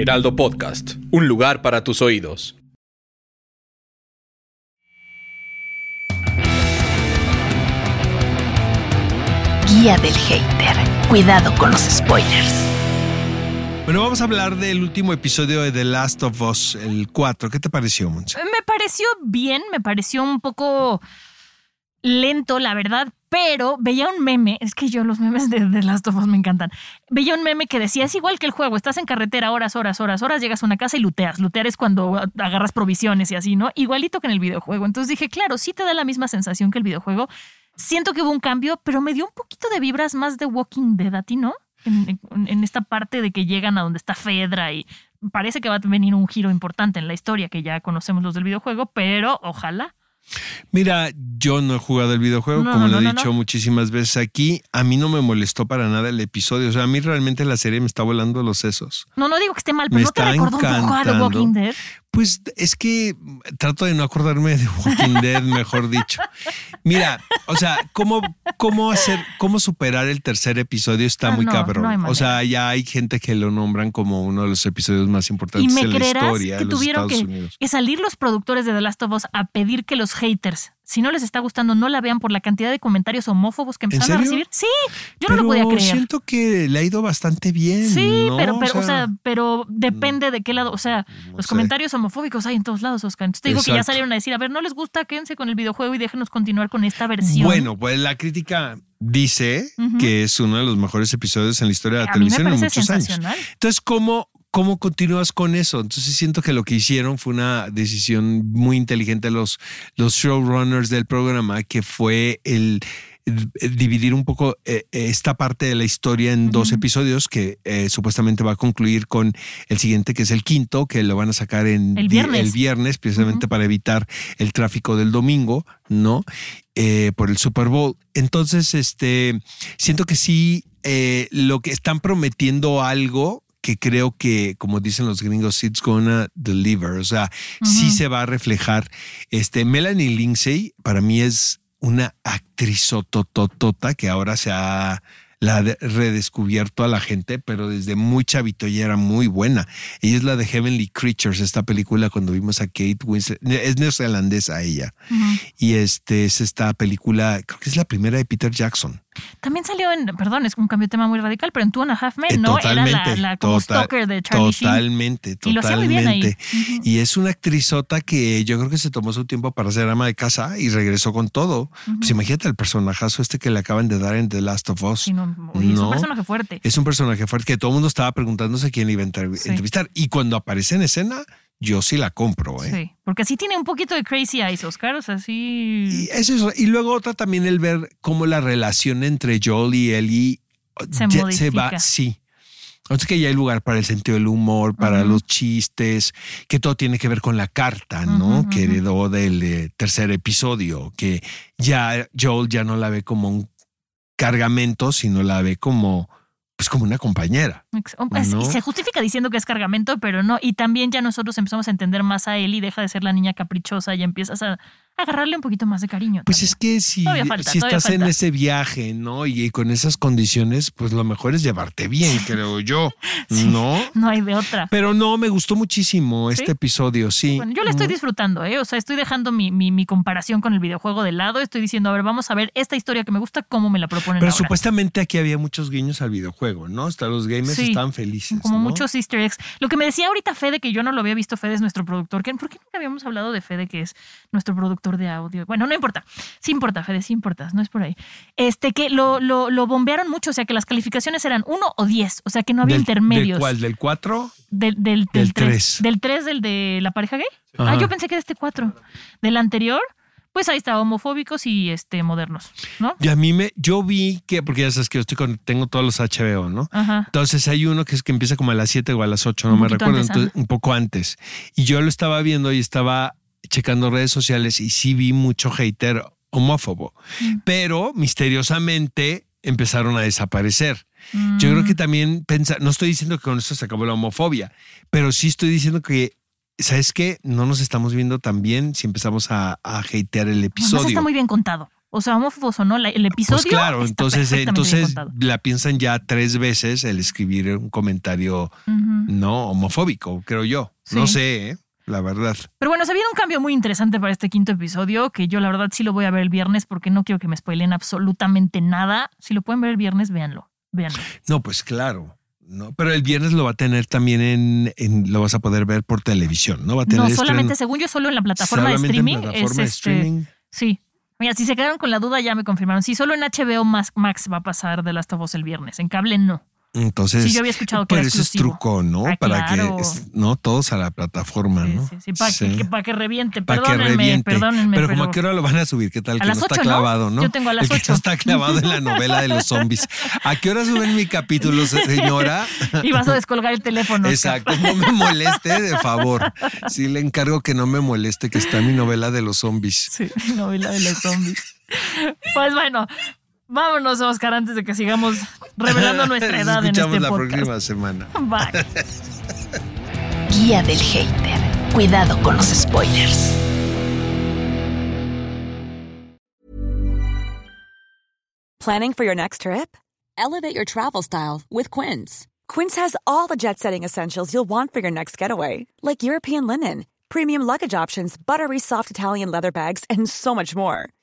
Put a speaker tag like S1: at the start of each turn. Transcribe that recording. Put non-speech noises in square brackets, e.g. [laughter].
S1: Heraldo Podcast, un lugar para tus oídos.
S2: Guía del hater. Cuidado con los spoilers.
S3: Bueno, vamos a hablar del último episodio de The Last of Us, el 4. ¿Qué te pareció, Monse?
S4: Me pareció bien, me pareció un poco lento, la verdad, pero veía un meme, es que yo los memes de The Last of Us me encantan. Veía un meme que decía, es igual que el juego, estás en carretera horas, horas, horas, horas, llegas a una casa y luteas. Lutear es cuando agarras provisiones y así, ¿no? Igualito que en el videojuego. Entonces dije, claro, sí te da la misma sensación que el videojuego. Siento que hubo un cambio, pero me dio un poquito de vibras más de Walking Dead a ti, ¿no? En- en esta parte de que llegan a donde está Fedra y parece que va a venir un giro importante en la historia que ya conocemos los del videojuego, pero ojalá.
S3: Mira, yo no he jugado el videojuego,
S4: No,
S3: como
S4: no,
S3: lo he
S4: no,
S3: dicho muchísimas veces aquí. A mí no me molestó para nada el episodio. O sea, a mí realmente la serie me está volando los sesos.
S4: No, no digo que esté mal, pero
S3: Me
S4: ¿no te recordó un poco a The. Walking Dead?
S3: Pues es que trato de no acordarme de Walking [laughs] Dead, mejor dicho. Mira, o sea, cómo, cómo hacer, cómo superar el tercer episodio está
S4: Ah,
S3: muy
S4: no,
S3: cabrón.
S4: no
S3: o sea, ya hay gente que lo nombran como uno de los episodios más
S4: Y
S3: importantes
S4: me
S3: de la
S4: creerás
S3: historia
S4: que
S3: de los
S4: tuvieron
S3: Estados
S4: que,
S3: Unidos.
S4: que salir los productores de The Last of Us a pedir que los haters, si no les está gustando, no la vean por la cantidad de comentarios homófobos que empezaron a recibir. Sí, yo no lo podía creer.
S3: Siento que le ha ido bastante bien.
S4: Sí,
S3: ¿no?
S4: pero, pero, o sea, pero depende de qué lado. O sea,
S3: no
S4: los
S3: sé.
S4: comentarios homofóbicos hay en todos lados, Oscar. Entonces te digo que ya salieron a decir, a ver, no les gusta, quédense con el videojuego y déjenos continuar con esta versión.
S3: Bueno, pues la crítica dice que es uno de los mejores episodios en la historia de la
S4: a mí me
S3: televisión en muchos años. Entonces, ¿cómo, ¿cómo continúas con eso? Entonces siento que lo que hicieron fue una decisión muy inteligente los, los showrunners del programa, que fue el, dividir un poco eh, esta parte de la historia en dos episodios que eh, supuestamente va a concluir con el siguiente, que es el quinto, que lo van a sacar en
S4: El
S3: di-
S4: viernes.
S3: el viernes precisamente para evitar el tráfico del domingo, ¿no? Eh, por el Super Bowl. Entonces, este, siento que sí, eh, lo que están prometiendo algo que creo que, como dicen los gringos, it's gonna deliver. O sea, sí se va a reflejar. Este, Melanie Lindsay, para mí es una actriz tototota que ahora se ha la ha redescubierto a la gente, pero desde muy chavito ya era muy buena. Ella es la de Heavenly Creatures, esta película cuando vimos a Kate Winslet. Es neozelandesa ella. Y este es esta película, creo que es la primera de Peter Jackson.
S4: También salió en, perdón, es un cambio de tema muy radical, pero en Two and a Half Men,
S3: Eh,
S4: ¿no?
S3: totalmente.
S4: Era la, la como
S3: total-
S4: stalker de Charlie Sheen.
S3: Totalmente,
S4: Y lo hacía muy bien ahí.
S3: totalmente. Y es una actrizota que yo creo que se tomó su tiempo para ser ama de casa y regresó con todo. Pues imagínate el personajazo este que le acaban de dar en The Last of Us.
S4: Sí, no, oye, es un personaje fuerte.
S3: Es un personaje fuerte que todo el mundo estaba preguntándose quién le iba a entrev-
S4: Sí.
S3: entrevistar. Y cuando aparece en escena, yo sí la compro. ¿eh?
S4: Sí, porque así tiene un poquito de crazy eyes, Oscar, o sea, sí...
S3: Y es eso. Y luego otra también el ver cómo la relación entre Joel y Ellie
S4: Se
S3: ya
S4: modifica.
S3: va. Sí. Sea que ya hay lugar para el sentido del humor, para los chistes, que todo tiene que ver con la carta, ¿no?
S4: Ujú,
S3: Que heredó del eh, tercer episodio, que ya Joel ya no la ve como un cargamento, sino la ve como, pues como una compañera.
S4: Pues,
S3: ¿no?
S4: Y se justifica diciendo que es cargamento, pero no. Y también ya nosotros empezamos a entender más a él y deja de ser la niña caprichosa y empiezas a agarrarle un poquito más de cariño.
S3: Pues
S4: también.
S3: es que si,
S4: falta,
S3: si estás en ese viaje, ¿no? Y, con esas condiciones, pues lo mejor es llevarte bien, [laughs] creo yo,
S4: Sí.
S3: ¿no?
S4: No hay de otra.
S3: Pero no, me gustó muchísimo este episodio, sí.
S4: Bueno, yo le estoy disfrutando, ¿eh? O sea, estoy dejando mi, mi, mi comparación con el videojuego de lado. Estoy diciendo, a ver, vamos a ver esta historia que me gusta, cómo me la proponen
S3: Pero
S4: ahora.
S3: supuestamente aquí había muchos guiños al videojuego, ¿no? Hasta los gamers
S4: Sí.
S3: estaban felices.
S4: Como
S3: ¿no?
S4: muchos easter eggs. Lo que me decía ahorita Fede, que yo no lo había visto, Fede es nuestro productor. ¿Por qué nunca habíamos hablado de Fede, que es nuestro productor de audio? Bueno, no importa. Sí importa, Fede, sí importa. No es por ahí. Este, que lo, lo, lo bombearon mucho. O sea, que las calificaciones eran uno o 10. O sea, que no había
S3: Del-
S4: intermedios.
S3: ¿Del cuál? ¿Del 4?
S4: Del, del,
S3: Del
S4: tres.
S3: tres.
S4: Del 3 del de la pareja gay. Ah, yo pensé que era este 4. Del anterior, pues ahí está, homofóbicos y este modernos, ¿no?
S3: Y a mí me, yo vi que, porque ya sabes que yo estoy con, tengo todos los HBO, ¿no?
S4: Ajá.
S3: Entonces hay uno que es que empieza como a las 7 o a las 8, no
S4: Un
S3: me recuerdo,
S4: antes,
S3: entonces, un poco antes. Y yo lo estaba viendo y estaba checando redes sociales y sí vi mucho hater homófobo,
S4: Mm.
S3: pero misteriosamente empezaron a desaparecer. Yo creo que también pensa, no estoy diciendo que con esto se acabó la homofobia, pero sí estoy diciendo que, ¿sabes qué? No nos estamos viendo tan bien si empezamos a, a hatear el
S4: Además
S3: episodio.
S4: está muy bien contado. O sea, homófobos o no, el episodio.
S3: Pues claro,
S4: está
S3: entonces,
S4: bien
S3: entonces la piensan ya tres veces el escribir un comentario no homofóbico, creo yo. No sé, ¿eh? La verdad.
S4: Pero bueno, se viene un cambio muy interesante para este quinto episodio, que yo la verdad sí lo voy a ver el viernes porque no quiero que me spoilen absolutamente nada. Si lo pueden ver el viernes, véanlo. Véanlo.
S3: No, pues claro. No, pero el viernes lo va a tener también en, en- lo vas a poder ver por televisión, ¿no? Va a tener
S4: No,
S3: estreno-
S4: solamente, según yo, solo en la plataforma de
S3: solamente en
S4: streaming.
S3: plataforma
S4: es
S3: de
S4: este,
S3: streaming.
S4: Sí. Mira, si se quedaron con la duda, ya me confirmaron. Sí, solo en HBO Max, Max va a pasar de Last of Us el viernes. En cable no.
S3: Entonces,
S4: Sí, yo había escuchado que
S3: pero eso es truco, ¿no?
S4: Ah,
S3: para
S4: claro.
S3: que no todos a la plataforma,
S4: Sí,
S3: ¿no?
S4: sí, sí. Para que, para que reviente.
S3: Para que
S4: Perdónenme,
S3: reviente.
S4: perdónenme.
S3: pero,
S4: Pero,
S3: como a qué hora lo van a subir, ¿qué tal?
S4: A
S3: que
S4: las
S3: no está clavado, ¿no?
S4: Yo tengo a las
S3: El que
S4: ocho.
S3: no está clavado en la novela de los zombies. ¿A qué hora suben mi capítulo, señora? [laughs]
S4: Y vas a descolgar el teléfono.
S3: Exacto, no me moleste, de favor. Sí le encargo que no me moleste, que está mi novela de los zombies.
S4: Sí, novela de los zombies. Pues bueno, vámonos, Oscar, antes de que sigamos revelando [laughs] nuestra edad en
S3: Escuchamos
S4: este
S3: la
S4: podcast.
S3: próxima semana. [laughs]
S4: Bye. [laughs]
S2: Guía del hater. Cuidado con los spoilers.
S5: Planning for your next trip? Elevate your travel style with Quince. Quince has all the jet setting essentials you'll want for your next getaway, like European linen, premium luggage options, buttery soft Italian leather bags, and so much more.